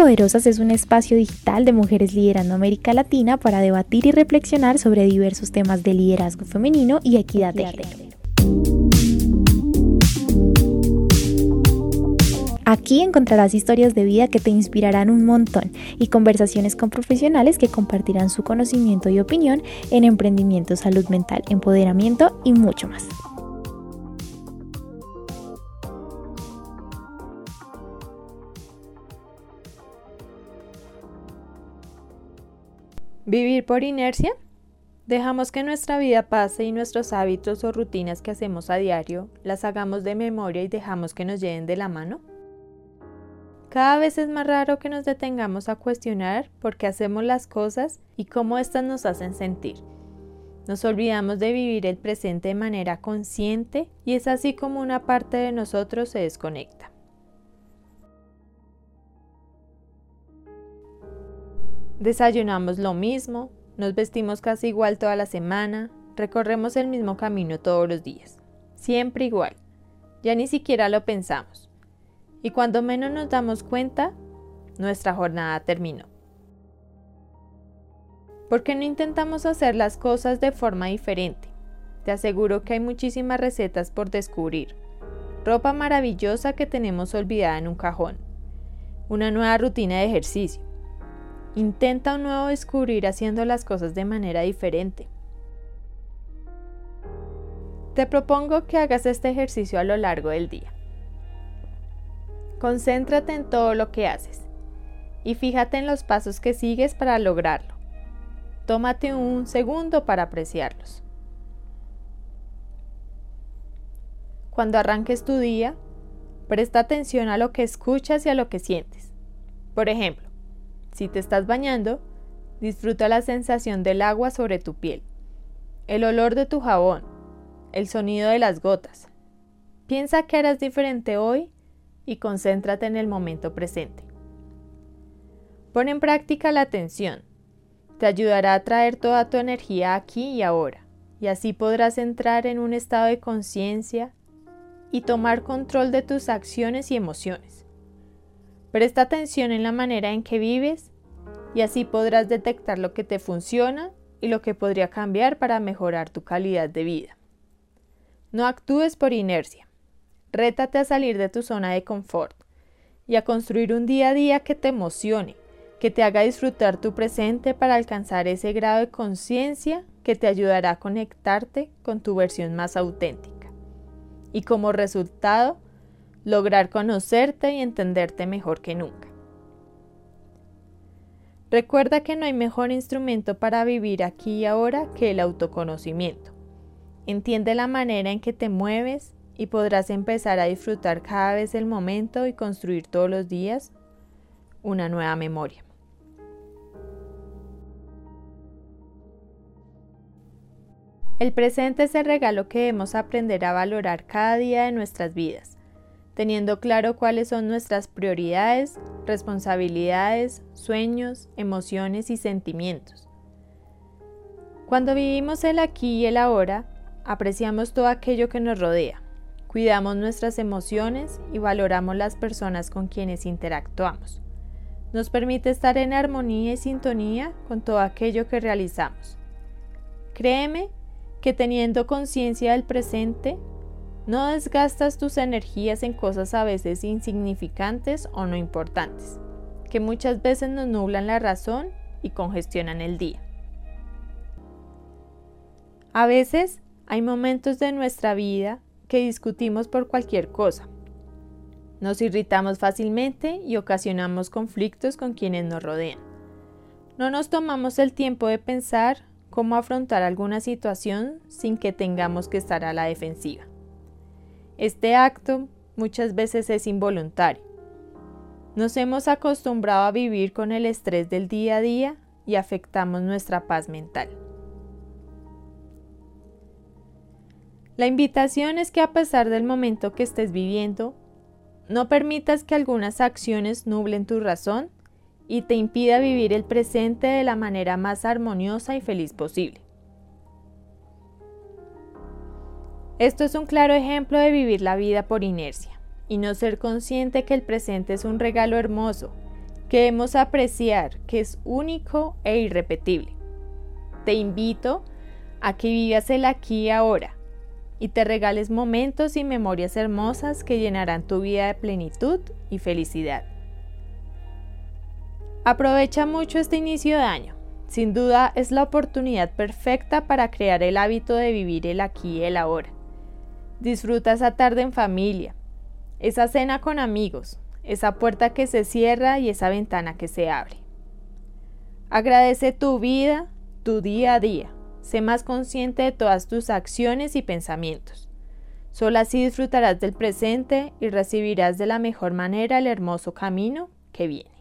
Poderosas es un espacio digital de mujeres liderando América Latina para debatir y reflexionar sobre diversos temas de liderazgo femenino y equidad de género. Aquí encontrarás historias de vida que te inspirarán un montón y conversaciones con profesionales que compartirán su conocimiento y opinión en emprendimiento, salud mental, empoderamiento y mucho más. Vivir por inercia. Dejamos que nuestra vida pase y nuestros hábitos o rutinas que hacemos a diario las hagamos de memoria y dejamos que nos lleven de la mano. Cada vez es más raro que nos detengamos a cuestionar por qué hacemos las cosas y cómo éstas nos hacen sentir. Nos olvidamos de vivir el presente de manera consciente y es así como una parte de nosotros se desconecta. Desayunamos lo mismo, nos vestimos casi igual toda la semana, recorremos el mismo camino todos los días, siempre igual. Ya ni siquiera lo pensamos. Y cuando menos nos damos cuenta, nuestra jornada terminó. ¿Por qué no intentamos hacer las cosas de forma diferente? Te aseguro que hay muchísimas recetas por descubrir. Ropa maravillosa que tenemos olvidada en un cajón. Una nueva rutina de ejercicio. Intenta un nuevo descubrir haciendo las cosas de manera diferente. Te propongo que hagas este ejercicio a lo largo del día. Concéntrate en todo lo que haces y fíjate en los pasos que sigues para lograrlo. Tómate un segundo para apreciarlos. Cuando arranques tu día, presta atención a lo que escuchas y a lo que sientes. Por ejemplo, si te estás bañando, disfruta la sensación del agua sobre tu piel, el olor de tu jabón, el sonido de las gotas. Piensa que harás diferente hoy y concéntrate en el momento presente. Pon en práctica la atención. Te ayudará a traer toda tu energía aquí y ahora, y así podrás entrar en un estado de conciencia y tomar control de tus acciones y emociones. Presta atención en la manera en que vives y así podrás detectar lo que te funciona y lo que podría cambiar para mejorar tu calidad de vida. No actúes por inercia. Rétate a salir de tu zona de confort y a construir un día a día que te emocione, que te haga disfrutar tu presente para alcanzar ese grado de conciencia que te ayudará a conectarte con tu versión más auténtica. Y como resultado, lograr conocerte y entenderte mejor que nunca. Recuerda que no hay mejor instrumento para vivir aquí y ahora que el autoconocimiento. Entiende la manera en que te mueves, y podrás empezar a disfrutar cada vez el momento y construir todos los días una nueva memoria. El presente es el regalo que debemos aprender a valorar cada día de nuestras vidas, teniendo claro cuáles son nuestras prioridades, responsabilidades, sueños, emociones y sentimientos. Cuando vivimos el aquí y el ahora, apreciamos todo aquello que nos rodea, Cuidamos nuestras emociones y valoramos las personas con quienes interactuamos. Nos permite estar en armonía y sintonía con todo aquello que realizamos. Créeme que teniendo conciencia del presente, no desgastas tus energías en cosas a veces insignificantes o no importantes, que muchas veces nos nublan la razón y congestionan el día. A veces hay momentos de nuestra vida que discutimos por cualquier cosa. Nos irritamos fácilmente y ocasionamos conflictos con quienes nos rodean. No nos tomamos el tiempo de pensar cómo afrontar alguna situación sin que tengamos que estar a la defensiva. Este acto muchas veces es involuntario. Nos hemos acostumbrado a vivir con el estrés del día a día y afectamos nuestra paz mental. La invitación es que a pesar del momento que estés viviendo, no permitas que algunas acciones nublen tu razón y te impida vivir el presente de la manera más armoniosa y feliz posible. Esto es un claro ejemplo de vivir la vida por inercia y no ser consciente que el presente es un regalo hermoso, que debemos apreciar que es único e irrepetible. Te invito a que vivas el aquí y ahora y te regales momentos y memorias hermosas que llenarán tu vida de plenitud y felicidad. Aprovecha mucho este inicio de año. Sin duda es la oportunidad perfecta para crear el hábito de vivir el aquí y el ahora. Disfruta esa tarde en familia, esa cena con amigos, esa puerta que se cierra y esa ventana que se abre. Agradece tu vida, tu día a día. Sé más consciente de todas tus acciones y pensamientos. Solo así disfrutarás del presente y recibirás de la mejor manera el hermoso camino que viene.